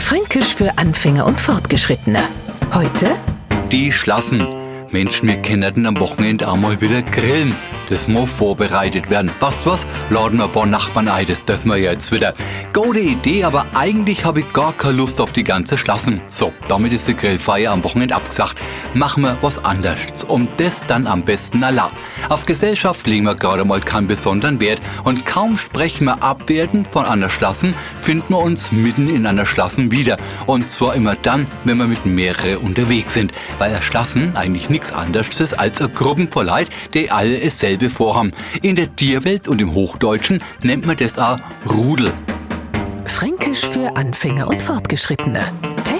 Fränkisch für Anfänger und Fortgeschrittene. Heute Die Schlassen. Mensch, wir können am Wochenende auch mal wieder grillen. Das muss vorbereitet werden. Passt was? Laden wir ein paar Nachbarn ein, das dürfen wir ja jetzt wieder. Gute Idee, aber eigentlich habe ich gar keine Lust auf die ganze Schlassen. So, damit ist die Grillfeier am Wochenende abgesagt. Machen wir was anderes. Und das dann am besten allein. Auf Gesellschaft legen wir gerade mal keinen besonderen Wert. Und kaum sprechen wir abwertend von einer Schlassen, finden wir uns mitten in einer Schlassen wieder. Und zwar immer dann, wenn wir mit mehreren unterwegs sind. Weil ein Schlassen eigentlich nichts anderes ist als eine Gruppen von Leuten, die alle dasselbe vorhaben. In der Tierwelt und im Hochdeutschen nennt man das auch Rudel. Fränkisch für Anfänger und Fortgeschrittene.